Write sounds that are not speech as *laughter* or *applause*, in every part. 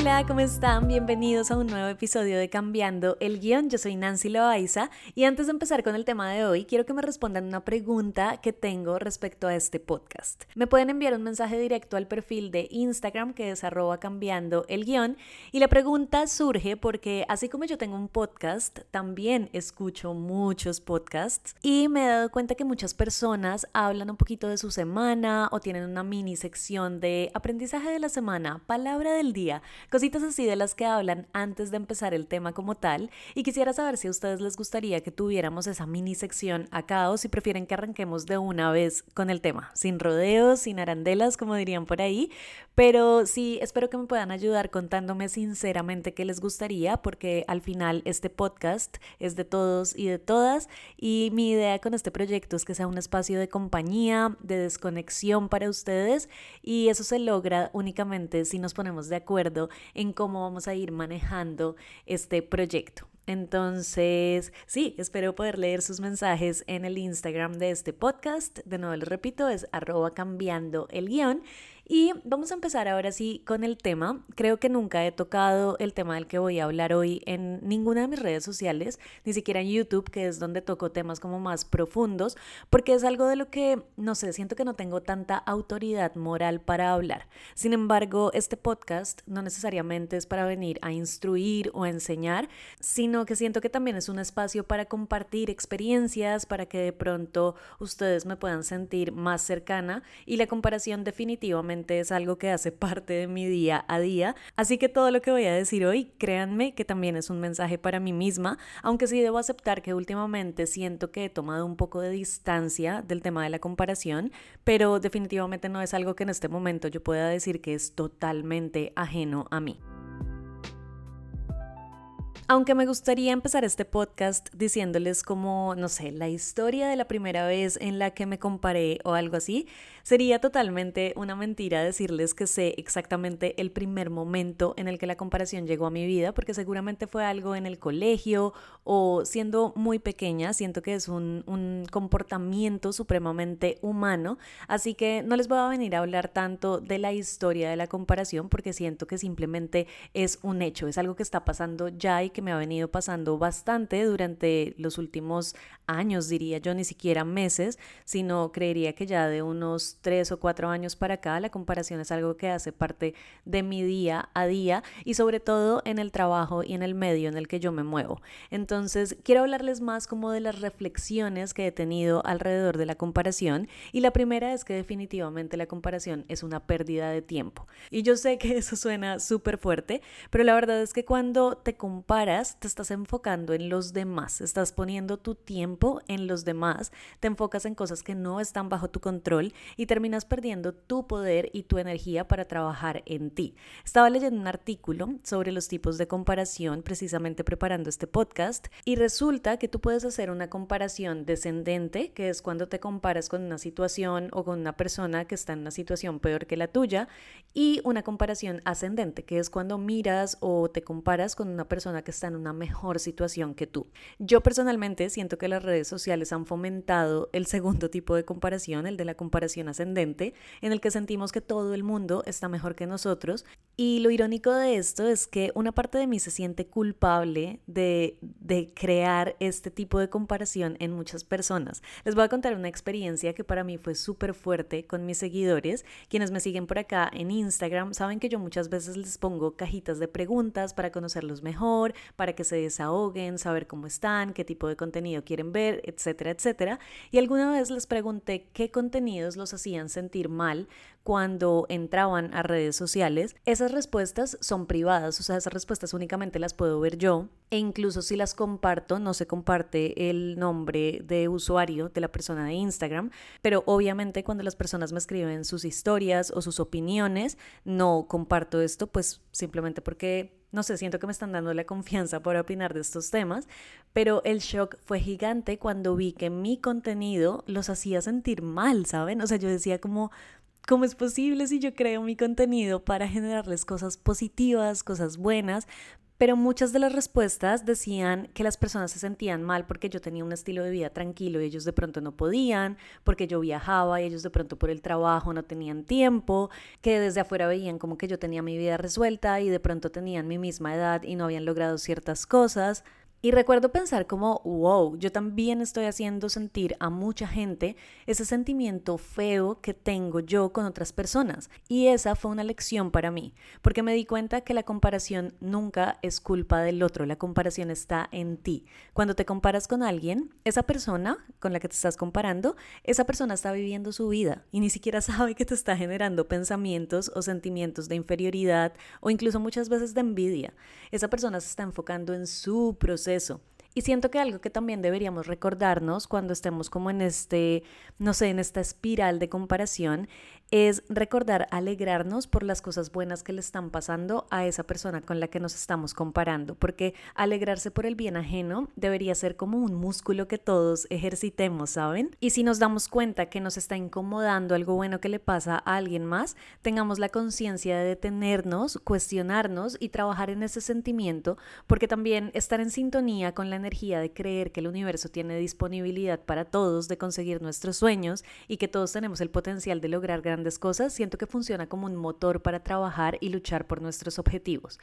Hola, ¿cómo están? Bienvenidos a un nuevo episodio de Cambiando el Guión. Yo soy Nancy Loaiza y antes de empezar con el tema de hoy, quiero que me respondan una pregunta que tengo respecto a este podcast. Me pueden enviar un mensaje directo al perfil de Instagram que es cambiando el guion y la pregunta surge porque así como yo tengo un podcast, también escucho muchos podcasts y me he dado cuenta que muchas personas hablan un poquito de su semana o tienen una mini sección de aprendizaje de la semana, palabra del día Cositas así de las que hablan antes de empezar el tema como tal. Y quisiera saber si a ustedes les gustaría que tuviéramos esa mini sección acá o si prefieren que arranquemos de una vez con el tema, sin rodeos, sin arandelas, como dirían por ahí. Pero sí, espero que me puedan ayudar contándome sinceramente qué les gustaría, porque al final este podcast es de todos y de todas. Y mi idea con este proyecto es que sea un espacio de compañía, de desconexión para ustedes. Y eso se logra únicamente si nos ponemos de acuerdo en cómo vamos a ir manejando este proyecto. Entonces, sí, espero poder leer sus mensajes en el Instagram de este podcast. De nuevo les repito, es arroba cambiando el guion. Y vamos a empezar ahora sí con el tema. Creo que nunca he tocado el tema del que voy a hablar hoy en ninguna de mis redes sociales, ni siquiera en YouTube, que es donde toco temas como más profundos, porque es algo de lo que, no sé, siento que no tengo tanta autoridad moral para hablar. Sin embargo, este podcast no necesariamente es para venir a instruir o enseñar, sino que siento que también es un espacio para compartir experiencias, para que de pronto ustedes me puedan sentir más cercana y la comparación definitivamente es algo que hace *laughs* parte de mi día a día. Así que todo lo que voy a decir hoy, créanme que también es un mensaje para mí misma, aunque sí debo aceptar que últimamente siento que he tomado un poco de distancia del tema de la comparación, pero definitivamente no es algo que en este momento yo pueda decir que es totalmente ajeno a mí. Aunque me gustaría empezar este podcast diciéndoles como, no sé, la historia de la primera vez en la que me comparé o algo así, sería totalmente una mentira decirles que sé exactamente el primer momento en el que la comparación llegó a mi vida, porque seguramente fue algo en el colegio o siendo muy pequeña, siento que es un, un comportamiento supremamente humano, así que no les voy a venir a hablar tanto de la historia de la comparación porque siento que simplemente es un hecho, es algo que está pasando ya y que me ha venido pasando bastante durante los últimos años, diría yo, ni siquiera meses, sino creería que ya de unos tres o cuatro años para acá la comparación es algo que hace parte de mi día a día y sobre todo en el trabajo y en el medio en el que yo me muevo. Entonces, quiero hablarles más como de las reflexiones que he tenido alrededor de la comparación y la primera es que definitivamente la comparación es una pérdida de tiempo. Y yo sé que eso suena súper fuerte, pero la verdad es que cuando te comparas te estás enfocando en los demás, estás poniendo tu tiempo en los demás, te enfocas en cosas que no están bajo tu control y terminas perdiendo tu poder y tu energía para trabajar en ti. Estaba leyendo un artículo sobre los tipos de comparación precisamente preparando este podcast y resulta que tú puedes hacer una comparación descendente, que es cuando te comparas con una situación o con una persona que está en una situación peor que la tuya, y una comparación ascendente, que es cuando miras o te comparas con una persona que está en una mejor situación que tú. Yo personalmente siento que las redes sociales han fomentado el segundo tipo de comparación, el de la comparación ascendente, en el que sentimos que todo el mundo está mejor que nosotros. Y lo irónico de esto es que una parte de mí se siente culpable de, de crear este tipo de comparación en muchas personas. Les voy a contar una experiencia que para mí fue súper fuerte con mis seguidores. Quienes me siguen por acá en Instagram saben que yo muchas veces les pongo cajitas de preguntas para conocerlos mejor, para que se desahoguen, saber cómo están, qué tipo de contenido quieren ver, etcétera, etcétera. Y alguna vez les pregunté qué contenidos los hacían sentir mal cuando entraban a redes sociales. Esas respuestas son privadas, o sea, esas respuestas únicamente las puedo ver yo. E incluso si las comparto, no se comparte el nombre de usuario de la persona de Instagram, pero obviamente cuando las personas me escriben sus historias o sus opiniones, no comparto esto, pues simplemente porque no sé, siento que me están dando la confianza para opinar de estos temas, pero el shock fue gigante cuando vi que mi contenido los hacía sentir mal, ¿saben? O sea, yo decía como, ¿cómo es posible si yo creo mi contenido para generarles cosas positivas, cosas buenas? Pero muchas de las respuestas decían que las personas se sentían mal porque yo tenía un estilo de vida tranquilo y ellos de pronto no podían, porque yo viajaba y ellos de pronto por el trabajo no tenían tiempo, que desde afuera veían como que yo tenía mi vida resuelta y de pronto tenían mi misma edad y no habían logrado ciertas cosas. Y recuerdo pensar como, wow, yo también estoy haciendo sentir a mucha gente ese sentimiento feo que tengo yo con otras personas. Y esa fue una lección para mí, porque me di cuenta que la comparación nunca es culpa del otro, la comparación está en ti. Cuando te comparas con alguien, esa persona con la que te estás comparando, esa persona está viviendo su vida y ni siquiera *laughs* sabe que te está generando pensamientos o sentimientos de inferioridad o incluso muchas veces de envidia. Esa persona se está enfocando en su proceso Y siento que algo que también deberíamos recordarnos cuando estemos como en este, no sé, en esta espiral de comparación, es recordar alegrarnos por las cosas buenas que le están pasando a esa persona con la que nos estamos comparando, porque alegrarse por el bien ajeno debería ser como un músculo que todos ejercitemos, ¿saben? Y si nos damos cuenta que nos está incomodando algo bueno que le pasa a alguien más, tengamos la conciencia de detenernos, cuestionarnos y trabajar en ese sentimiento, porque también estar en sintonía con la energía de creer que el universo tiene disponibilidad para todos de conseguir nuestros sueños y que todos tenemos el potencial de lograr grandes cosas, siento que funciona como un motor para trabajar y luchar por nuestros objetivos.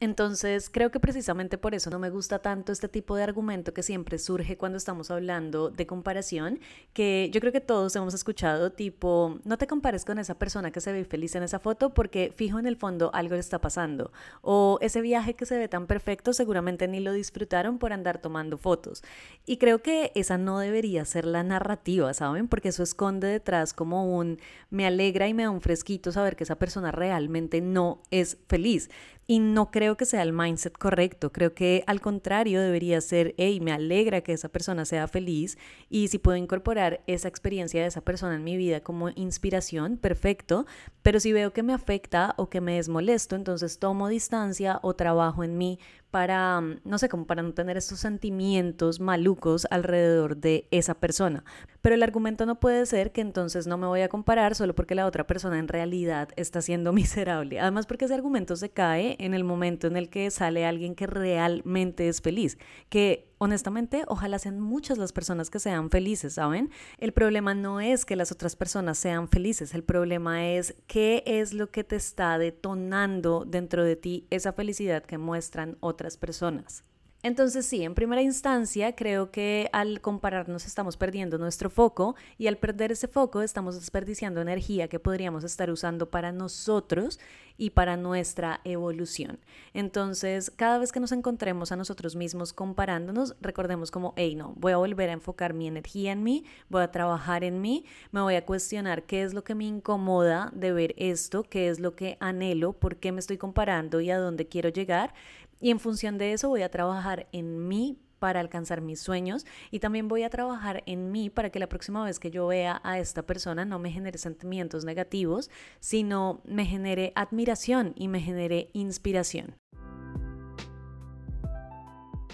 Entonces, creo que precisamente por eso no me gusta tanto este tipo de argumento que siempre surge cuando estamos hablando de comparación, que yo creo que todos hemos escuchado, tipo, no te compares con esa persona que se ve feliz en esa foto porque fijo en el fondo algo le está pasando, o ese viaje que se ve tan perfecto seguramente ni lo disfrutaron por andar tomando fotos. Y creo que esa no debería ser la narrativa, ¿saben? Porque eso esconde detrás como un me y me da un fresquito saber que esa persona realmente no es feliz. Y no creo que sea el mindset correcto, creo que al contrario debería ser, hey, me alegra que esa persona sea feliz y si puedo incorporar esa experiencia de esa persona en mi vida como inspiración, perfecto, pero si veo que me afecta o que me es molesto, entonces tomo distancia o trabajo en mí para, mm, no sé, como para no tener estos sentimientos malucos alrededor de esa persona. Pero el argumento no puede ser que entonces no me voy a comparar solo porque la otra persona en realidad está siendo *laughs* miserable. Además porque ese argumento se cae en el momento en el que sale alguien que realmente es feliz, que honestamente, ojalá sean muchas las personas que sean felices, ¿saben? El problema no es que las otras personas sean felices, el problema es qué es lo que te está detonando dentro de ti esa felicidad que muestran otras personas. Entonces sí, en primera instancia creo que al compararnos estamos perdiendo nuestro foco y al perder ese foco estamos desperdiciando energía que podríamos estar usando para nosotros y para nuestra evolución. Entonces, cada vez que nos encontremos a nosotros mismos comparándonos, recordemos como, hey, no, voy a volver a enfocar mi energía en mí, voy a trabajar en mí, me voy a cuestionar qué es lo que me incomoda de ver esto, qué es lo que anhelo, por qué me estoy comparando y a dónde quiero llegar y en función de eso voy a trabajar en mí para alcanzar mis sueños y también voy a trabajar en mí para que la próxima vez que yo vea a esta persona no me genere sentimientos negativos, sino me genere admiración y me genere inspiración.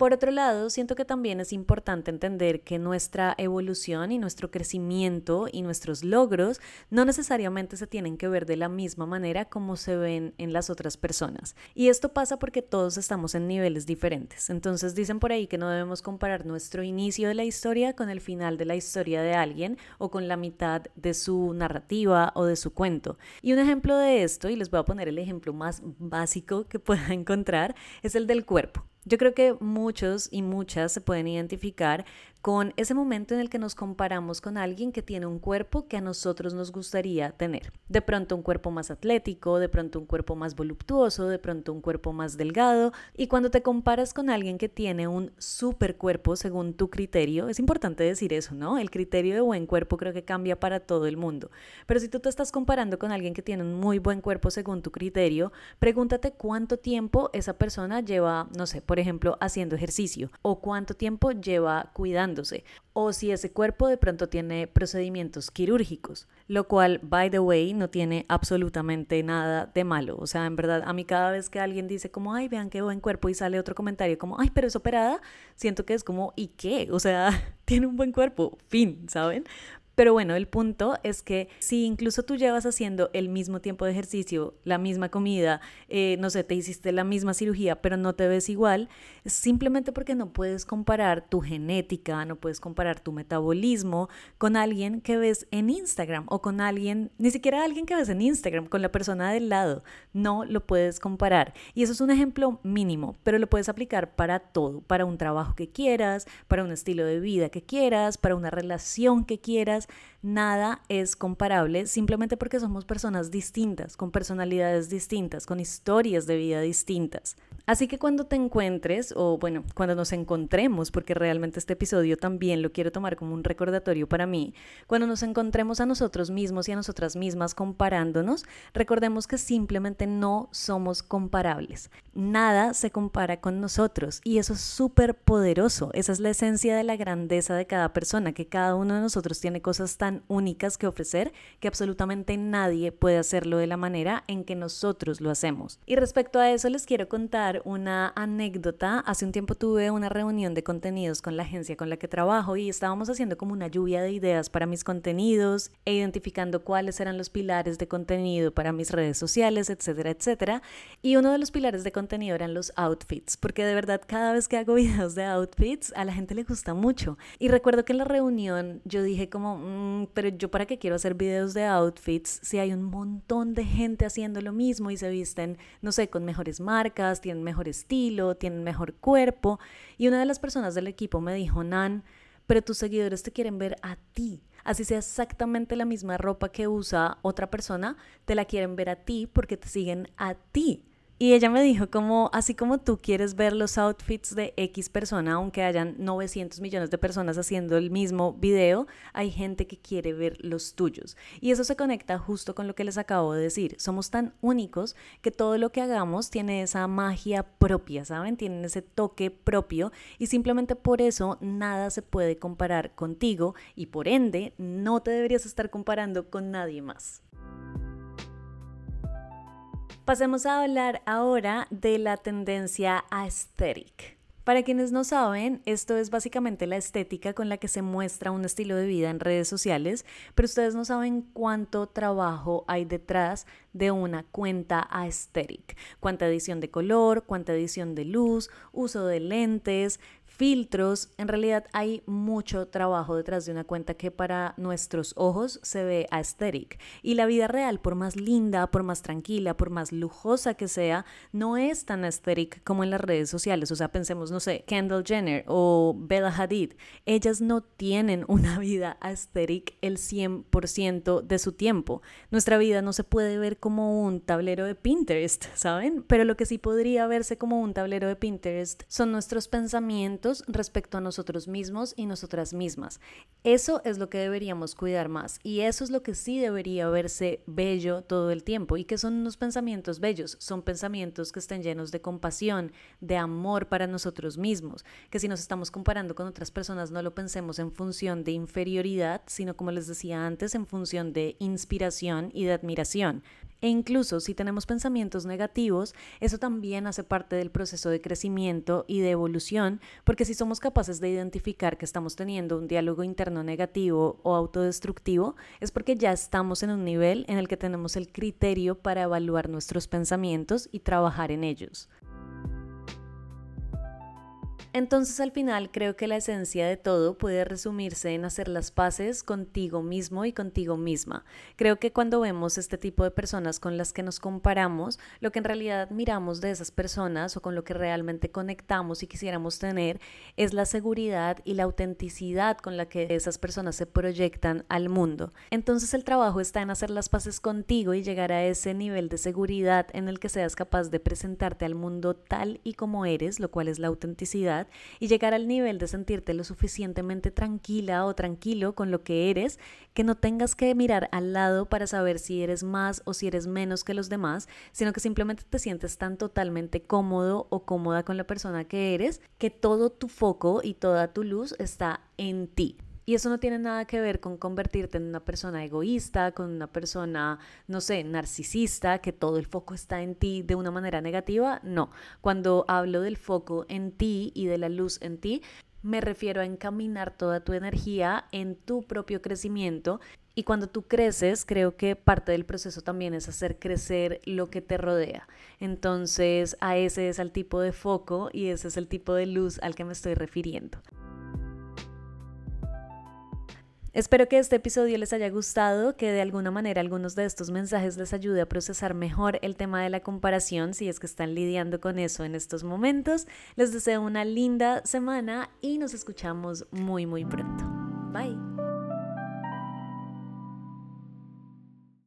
Por otro lado, siento que también es importante entender que nuestra evolución y nuestro crecimiento y nuestros logros no necesariamente se tienen que ver de la misma manera como se ven en las otras personas. Y esto pasa porque todos estamos en niveles diferentes. Entonces dicen por ahí que no debemos comparar nuestro inicio de la historia con el final de la historia de alguien o con la mitad de su narrativa o de su cuento. Y un ejemplo de esto, y les voy a poner el ejemplo más básico que pueda *laughs* encontrar, es el del cuerpo. Yo creo que muchos y muchas se pueden identificar con ese momento en el que nos comparamos con alguien que tiene un cuerpo que a nosotros nos gustaría tener. De pronto un cuerpo más atlético, de pronto un cuerpo más voluptuoso, de pronto un cuerpo más delgado. Y cuando te comparas con alguien que tiene un super cuerpo según tu criterio, es importante decir eso, ¿no? El criterio de buen cuerpo creo que cambia para todo el mundo. Pero si tú te estás comparando con alguien que tiene un muy buen cuerpo según tu criterio, pregúntate cuánto tiempo esa persona lleva, no sé, por ejemplo, haciendo ejercicio o cuánto tiempo lleva cuidando o si ese cuerpo de pronto tiene procedimientos quirúrgicos, lo cual, by the way, no tiene absolutamente nada de malo. O sea, en verdad, a mí cada vez que alguien dice como, ay, vean qué buen cuerpo y sale otro comentario como, ay, pero es operada, siento que es como, ¿y qué? O sea, *laughs* tiene un buen cuerpo, fin, ¿saben? Pero bueno, el punto es que si incluso tú llevas haciendo el mismo tiempo de ejercicio, la misma comida, eh, no sé, te hiciste la misma cirugía, pero no te ves igual, simplemente porque no puedes comparar tu genética, no puedes comparar tu metabolismo con alguien que ves en Instagram o con alguien, ni siquiera alguien que ves en Instagram, con la persona del lado. No lo puedes comparar. Y eso es un ejemplo mínimo, pero lo puedes aplicar para todo, para un trabajo que quieras, para un estilo de vida que quieras, para una relación que quieras nada es comparable simplemente porque somos personas distintas, con personalidades distintas, con historias de vida distintas. Así que cuando te encuentres, o bueno, cuando nos encontremos, porque realmente este episodio también lo quiero tomar como un recordatorio para mí, cuando nos encontremos a nosotros mismos y a nosotras mismas comparándonos, recordemos que simplemente no somos comparables. Nada se compara con nosotros y eso es súper poderoso. Esa es la esencia de la grandeza de cada persona, que cada uno de nosotros tiene cosas tan únicas que ofrecer que absolutamente nadie puede hacerlo de la manera en que nosotros lo hacemos. Y respecto a eso les quiero contar una anécdota. Hace un tiempo tuve una reunión de contenidos con la agencia con la que trabajo y estábamos haciendo como una lluvia de ideas para mis contenidos e identificando cuáles eran los pilares de contenido para mis redes sociales, etcétera, etcétera. Y uno de los pilares de contenido eran los outfits, porque de verdad cada vez que hago *laughs* videos de outfits a la gente le gusta mucho. Y recuerdo que en la reunión yo dije como, mm, pero yo para qué quiero hacer videos de outfits si hay un montón de gente haciendo lo mismo y se visten, no sé, con mejores marcas, tienen mejor estilo, tienen mejor cuerpo. Y una de las personas del equipo me dijo, Nan, pero tus seguidores te quieren ver a ti. Así sea exactamente la misma ropa que usa otra persona, te la quieren ver a ti porque te siguen a ti. Y ella me dijo como, así como tú quieres ver los outfits de X persona, aunque hayan 900 millones de personas haciendo el mismo video, hay gente que quiere ver los tuyos. Y eso se conecta justo con lo que les acabo de decir. Somos tan únicos que todo lo que hagamos tiene esa magia propia, ¿saben? Tienen ese toque propio y simplemente por eso nada se puede comparar contigo y por ende no te deberías estar comparando con nadie más. Pasemos a hablar ahora de la tendencia aesthetic. Para quienes no saben, esto es básicamente la estética con la que se muestra un estilo de vida en redes sociales, pero ustedes no saben cuánto trabajo hay detrás de una cuenta aesthetic. Cuánta edición de color, cuánta edición de luz, uso de lentes, filtros. En realidad hay mucho trabajo detrás de una cuenta que para nuestros ojos se ve aesthetic. Y la vida real, por más linda, por más tranquila, por más lujosa que sea, no es tan aesthetic como en las redes sociales. O sea, pensemos, no sé, Kendall Jenner o Bella Hadid. Ellas no tienen *laughs* una vida aesthetic el 100% de su tiempo. Nuestra vida no se puede ver como un tablero de Pinterest, *laughs* ¿saben? Pero lo que sí podría verse como un tablero de Pinterest son nuestros pensamientos respecto a nosotros mismos y nosotras mismas. Eso es lo que deberíamos cuidar más y eso es lo que sí debería verse bello todo el tiempo. ¿Y que son unos pensamientos bellos? Son pensamientos que estén llenos de compasión, de amor para nosotros mismos, que si nos estamos comparando con otras personas no lo pensemos en función de inferioridad, sino como les decía antes, en función de inspiración y de admiración. E incluso si tenemos pensamientos negativos, eso también hace parte del proceso de crecimiento y de evolución, porque si somos capaces de identificar que estamos teniendo un diálogo interno negativo o autodestructivo, es porque ya estamos en un nivel en el que tenemos el criterio para evaluar nuestros pensamientos y trabajar en ellos. Entonces al final creo que la esencia de todo puede resumirse en hacer las paces contigo mismo y contigo misma. Creo que cuando vemos este tipo de personas con las que nos comparamos, lo que en realidad miramos de esas personas o con lo que realmente conectamos y quisiéramos tener es la seguridad y la autenticidad con la que esas personas se proyectan al mundo. Entonces el trabajo está en hacer las paces contigo y llegar a ese nivel de seguridad en el que seas capaz de presentarte al mundo tal y como eres, lo cual es la autenticidad y llegar al nivel de sentirte lo suficientemente tranquila o tranquilo con lo que eres, que no tengas que mirar al lado para saber si eres más o si eres menos que los demás, sino que simplemente te sientes tan totalmente cómodo o cómoda con la persona que eres, que todo tu foco y toda tu luz está en ti. Y eso no tiene nada que ver con convertirte en una persona egoísta, con una persona, no sé, narcisista, que todo el foco está en ti de una manera negativa. No, cuando hablo del foco en ti y de la luz en ti, Me refiero a encaminar toda tu energía en tu propio crecimiento y cuando tú creces, creo que parte del proceso también es hacer crecer lo que te rodea. Entonces, a ese es el tipo de foco y ese es el tipo de luz al que me estoy refiriendo. Espero que este episodio les haya gustado, que de alguna manera algunos de estos mensajes les ayude a procesar mejor el tema de la comparación si es que están lidiando con eso en estos momentos. Les deseo una linda semana y nos escuchamos muy muy pronto.